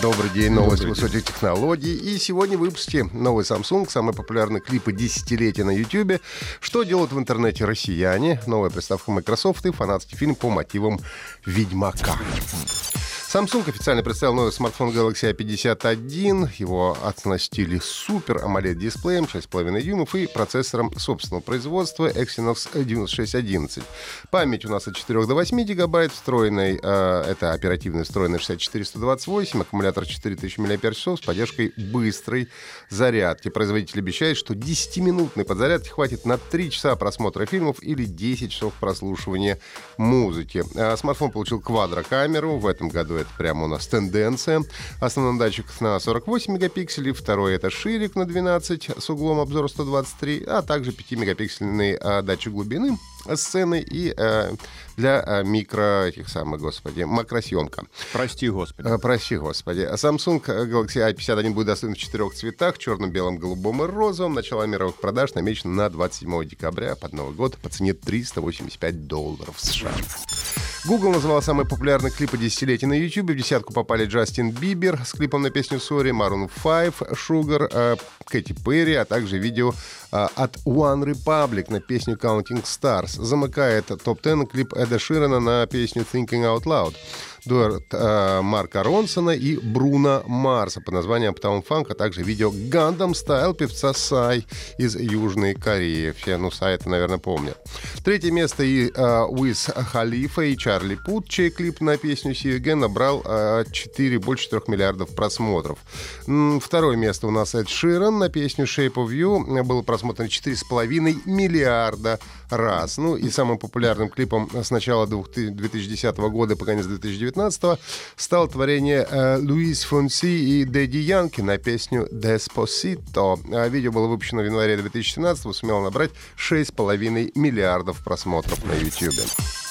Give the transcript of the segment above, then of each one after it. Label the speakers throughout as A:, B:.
A: Добрый день, новости высоких технологий. И сегодня в выпуске новый Samsung, самые популярные клипы десятилетия на YouTube, что делают в интернете россияне, новая приставка Microsoft и фанатский фильм по мотивам Ведьмака. Samsung официально представил новый смартфон Galaxy A51. Его оснастили супер AMOLED дисплеем 6,5 дюймов и процессором собственного производства Exynos 9611. Память у нас от 4 до 8 гигабайт, встроенной, э, это оперативная встроенная 6428, аккумулятор 4000 мАч с поддержкой быстрой зарядки. Производитель обещает, что 10-минутной подзарядки хватит на 3 часа просмотра фильмов или 10 часов прослушивания музыки. А смартфон получил квадрокамеру. В этом году это прямо у нас тенденция. Основной датчик на 48 мегапикселей, второй это ширик на 12 с углом обзора 123, а также 5-мегапиксельный а, датчик глубины сцены и э, для э, микро этих самых, господи, макросъемка.
B: Прости, господи.
A: Э, прости, господи. Samsung Galaxy A51 будет доступен в четырех цветах, черном, белом, голубом и розовом. Начало мировых продаж намечено на 27 декабря под Новый год по цене 385 долларов США. Google назвал самые популярные клипы десятилетия на YouTube. В десятку попали Джастин Бибер с клипом на песню Sorry, Maroon 5, Sugar, Кэти Перри, а также видео э, от One Republic на песню Counting Stars. Замыкает топ-10 клип Эда Ширена на песню Thinking Out Loud дуэт э, Марка Ронсона и Бруно Марса под названием Uptown Funk, а также видео Gundam Style певца Сай из Южной Кореи. Все, ну, Сай это, наверное, помнят. Третье место и э, Уиз Халифа и Чарли Пут, чей клип на песню Again набрал э, 4, больше 4 миллиардов просмотров. Второе место у нас Эд Ширан на песню Shape of You было просмотрено 4,5 миллиарда раз. Ну и самым популярным клипом с начала 2010 года по конец 2019 стало творение э, Луис Фонси и Дэдди Янки на песню Despacito. А видео было выпущено в январе 2017 сумело набрать 6,5 миллиардов просмотров на YouTube.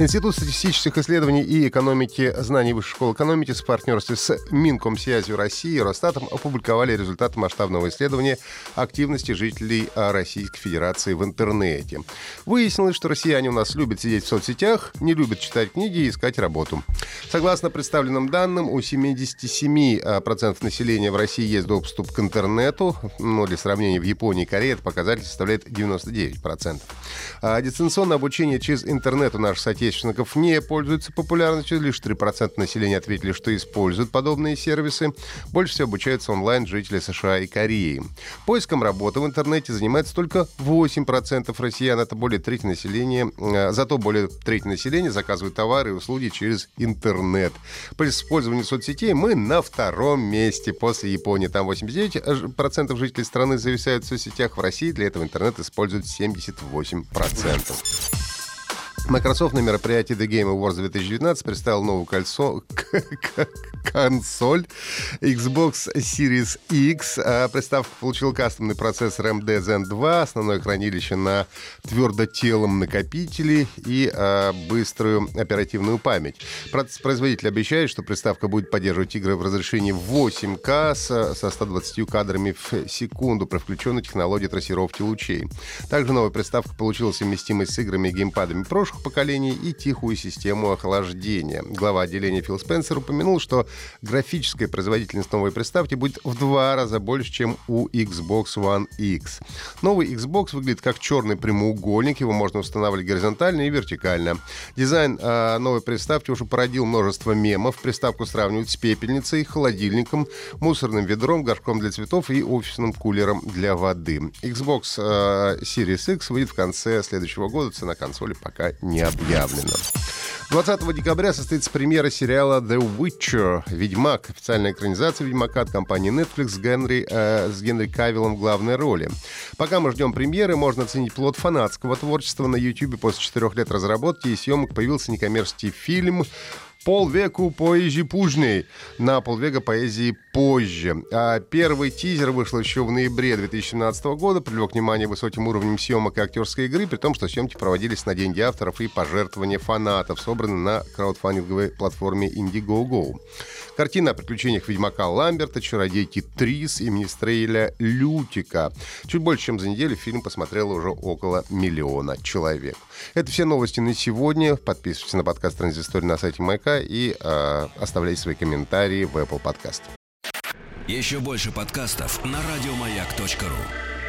A: Институт статистических исследований и экономики знаний Высшей школы экономики в партнерстве с Минкомсвязью России и Росстатом опубликовали результаты масштабного исследования активности жителей Российской Федерации в интернете. Выяснилось, что россияне у нас любят сидеть в соцсетях, не любят читать книги и искать работу. Согласно представленным данным, у 77% а, населения в России есть доступ к интернету, но для сравнения в Японии и Корее этот показатель составляет 99%. А дистанционное обучение через интернет у наших соотечественников соотечественников не пользуются популярностью. Лишь 3% населения ответили, что используют подобные сервисы. Больше всего обучаются онлайн жители США и Кореи. Поиском работы в интернете занимается только 8% россиян. Это более трети населения. Э, зато более трети населения заказывают товары и услуги через интернет. По использованию соцсетей мы на втором месте после Японии. Там 89% жителей страны зависают в соцсетях. В России для этого интернет используют 78%. Microsoft на мероприятии The Game Awards 2019 представил новую кольцо, консоль Xbox Series X. А приставка получила кастомный процессор AMD Zen 2, основное хранилище на твердотелом накопителе и а, быструю оперативную память. Производитель обещает, что приставка будет поддерживать игры в разрешении 8К с, со 120 кадрами в секунду при включенной технологии трассировки лучей. Также новая приставка получила совместимость с играми и геймпадами прошлых поколений и тихую систему охлаждения. Глава отделения Фил Спенсер упомянул, что графическая производительность новой приставки будет в два раза больше, чем у Xbox One X. Новый Xbox выглядит как черный прямоугольник, его можно устанавливать горизонтально и вертикально. Дизайн э, новой приставки уже породил множество мемов. Приставку сравнивают с пепельницей, холодильником, мусорным ведром, горшком для цветов и офисным кулером для воды. Xbox э, Series X выйдет в конце следующего года. Цена консоли пока не объявлена. 20 декабря состоится премьера сериала The Witcher «Ведьмак». Официальная экранизация «Ведьмака» от компании Netflix с Генри, э, с Генри Кавиллом в главной роли. Пока мы ждем премьеры, можно оценить плод фанатского творчества на YouTube. После четырех лет разработки и съемок появился некоммерческий фильм полвеку поэзии пужней. На полвека поэзии позже. А первый тизер вышел еще в ноябре 2017 года, привлек внимание высоким уровнем съемок и актерской игры, при том, что съемки проводились на деньги авторов и пожертвования фанатов, собраны на краудфандинговой платформе Indiegogo. Картина о приключениях ведьмака Ламберта, чародейки Трис и Министрейля Лютика. Чуть больше, чем за неделю фильм посмотрело уже около миллиона человек. Это все новости на сегодня. Подписывайтесь на подкаст «Транзистория» на сайте Майка и э, оставляйте свои комментарии в Apple Podcast.
C: Еще больше подкастов на радиомаяк.ру